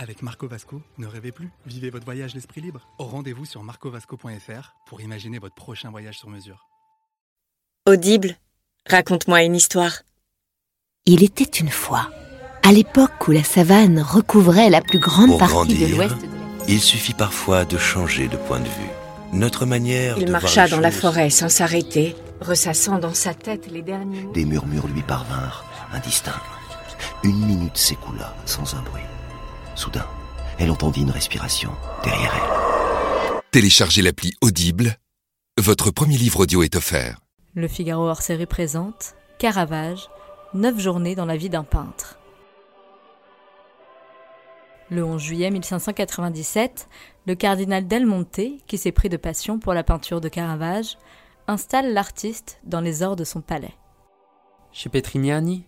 Avec Marco Vasco, ne rêvez plus, vivez votre voyage l'esprit libre. Au rendez-vous sur marcovasco.fr pour imaginer votre prochain voyage sur mesure. Audible, raconte-moi une histoire. Il était une fois, à l'époque où la savane recouvrait la plus grande Pour partie grandir, de l'ouest de la Il suffit parfois de changer de point de vue. Notre manière Il de marcha voir dans la forêt sans s'arrêter, ressassant dans sa tête les derniers. Des murmures lui parvinrent, indistincts. Une minute s'écoula sans un bruit. Soudain, elle entendit une respiration derrière elle. Téléchargez l'appli Audible. Votre premier livre audio est offert. Le Figaro hors série présente Caravage, 9 journées dans la vie d'un peintre. Le 11 juillet 1597, le cardinal Del Monte, qui s'est pris de passion pour la peinture de Caravage, installe l'artiste dans les ors de son palais. Chez Petrignani,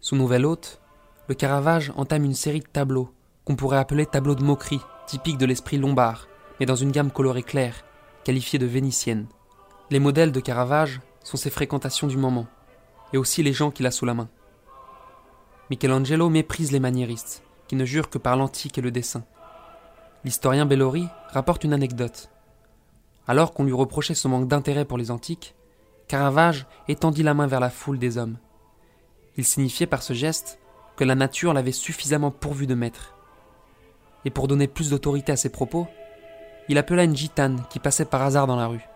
son nouvel hôte, le Caravage entame une série de tableaux qu'on pourrait appeler tableaux de moquerie, typiques de l'esprit lombard, mais dans une gamme colorée claire, qualifiée de vénitienne. Les modèles de Caravage sont ses fréquentations du moment, et aussi les gens qu'il a sous la main. Michelangelo méprise les maniéristes, qui ne jurent que par l'antique et le dessin. L'historien Bellori rapporte une anecdote. Alors qu'on lui reprochait son manque d'intérêt pour les antiques, Caravage étendit la main vers la foule des hommes. Il signifiait par ce geste que la nature l'avait suffisamment pourvu de maîtres. Et pour donner plus d'autorité à ses propos, il appela une gitane qui passait par hasard dans la rue,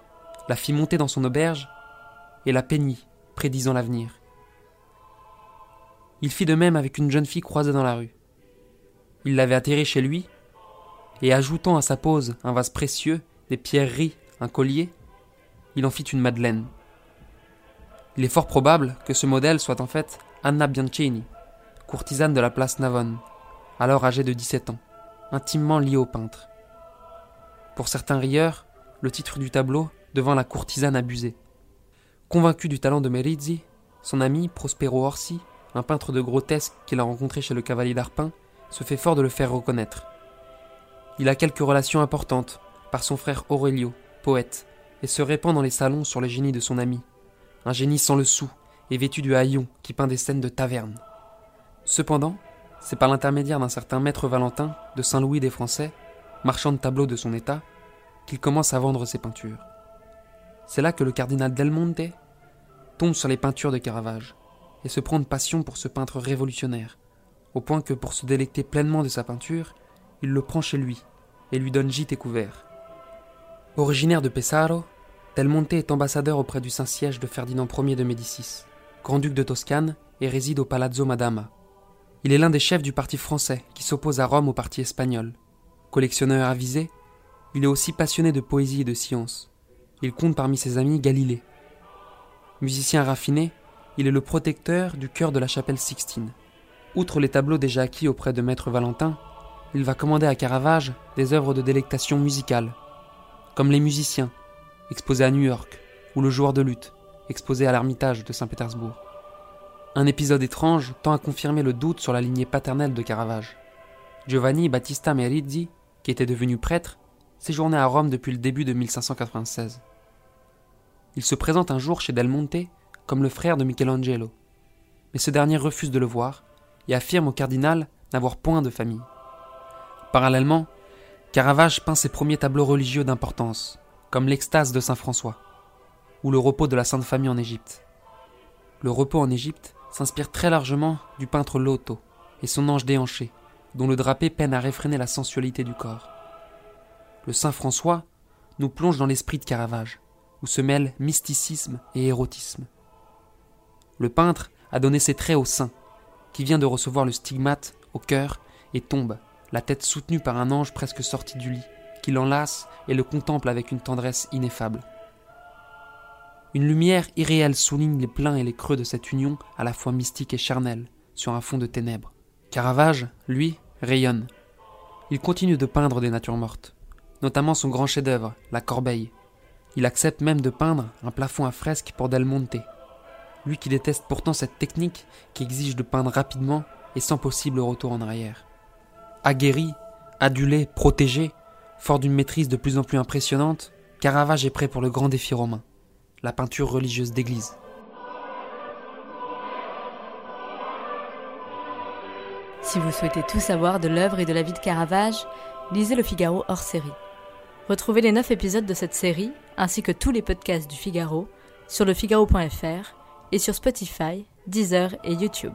la fit monter dans son auberge et la peignit, prédisant l'avenir. Il fit de même avec une jeune fille croisée dans la rue. Il l'avait atterrée chez lui, et ajoutant à sa pose un vase précieux, des pierreries, un collier, il en fit une madeleine. Il est fort probable que ce modèle soit en fait Anna Bianchini, courtisane de la place Navone, alors âgée de 17 ans, intimement liée au peintre. Pour certains rieurs, le titre du tableau devant la courtisane abusée. Convaincu du talent de Merizzi, son ami Prospero Orsi, un peintre de grotesque qu'il a rencontré chez le cavalier d'Arpin, se fait fort de le faire reconnaître. Il a quelques relations importantes, par son frère Aurelio, poète, et se répand dans les salons sur le génie de son ami, un génie sans le sou et vêtu du haillon qui peint des scènes de taverne. Cependant, c'est par l'intermédiaire d'un certain maître Valentin de Saint-Louis des Français, marchand de tableaux de son état, qu'il commence à vendre ses peintures. C'est là que le cardinal Del Monte tombe sur les peintures de Caravage et se prend de passion pour ce peintre révolutionnaire, au point que pour se délecter pleinement de sa peinture, il le prend chez lui et lui donne gîte et couvert. Originaire de Pesaro, Del Monte est ambassadeur auprès du Saint-Siège de Ferdinand Ier de Médicis, grand-duc de Toscane et réside au Palazzo Madama. Il est l'un des chefs du parti français qui s'oppose à Rome au parti espagnol. Collectionneur avisé, il est aussi passionné de poésie et de science. Il compte parmi ses amis Galilée. Musicien raffiné, il est le protecteur du chœur de la chapelle Sixtine. Outre les tableaux déjà acquis auprès de Maître Valentin, il va commander à Caravage des œuvres de délectation musicale, comme Les Musiciens, exposé à New York, ou Le Joueur de lutte, exposé à l'Ermitage de Saint-Pétersbourg. Un épisode étrange tend à confirmer le doute sur la lignée paternelle de Caravage. Giovanni Battista Merizzi, qui était devenu prêtre, séjournait à Rome depuis le début de 1596. Il se présente un jour chez Del Monte comme le frère de Michelangelo, mais ce dernier refuse de le voir et affirme au cardinal n'avoir point de famille. Parallèlement, Caravage peint ses premiers tableaux religieux d'importance, comme l'extase de Saint François, ou le repos de la Sainte Famille en Égypte. Le repos en Égypte s'inspire très largement du peintre Loto et son ange déhanché, dont le drapé peine à réfréner la sensualité du corps. Le Saint François nous plonge dans l'esprit de Caravage, où se mêlent mysticisme et érotisme. Le peintre a donné ses traits au saint, qui vient de recevoir le stigmate au cœur et tombe, la tête soutenue par un ange presque sorti du lit, qui l'enlace et le contemple avec une tendresse ineffable. Une lumière irréelle souligne les pleins et les creux de cette union à la fois mystique et charnelle, sur un fond de ténèbres. Caravage, lui, rayonne. Il continue de peindre des natures mortes, notamment son grand chef-d'œuvre, La Corbeille, Il accepte même de peindre un plafond à fresque pour Del Monte. Lui qui déteste pourtant cette technique qui exige de peindre rapidement et sans possible retour en arrière. Aguerri, adulé, protégé, fort d'une maîtrise de plus en plus impressionnante, Caravage est prêt pour le grand défi romain, la peinture religieuse d'église. Si vous souhaitez tout savoir de l'œuvre et de la vie de Caravage, lisez Le Figaro hors série. Retrouvez les 9 épisodes de cette série, ainsi que tous les podcasts du Figaro, sur lefigaro.fr et sur Spotify, Deezer et YouTube.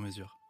sur mesure.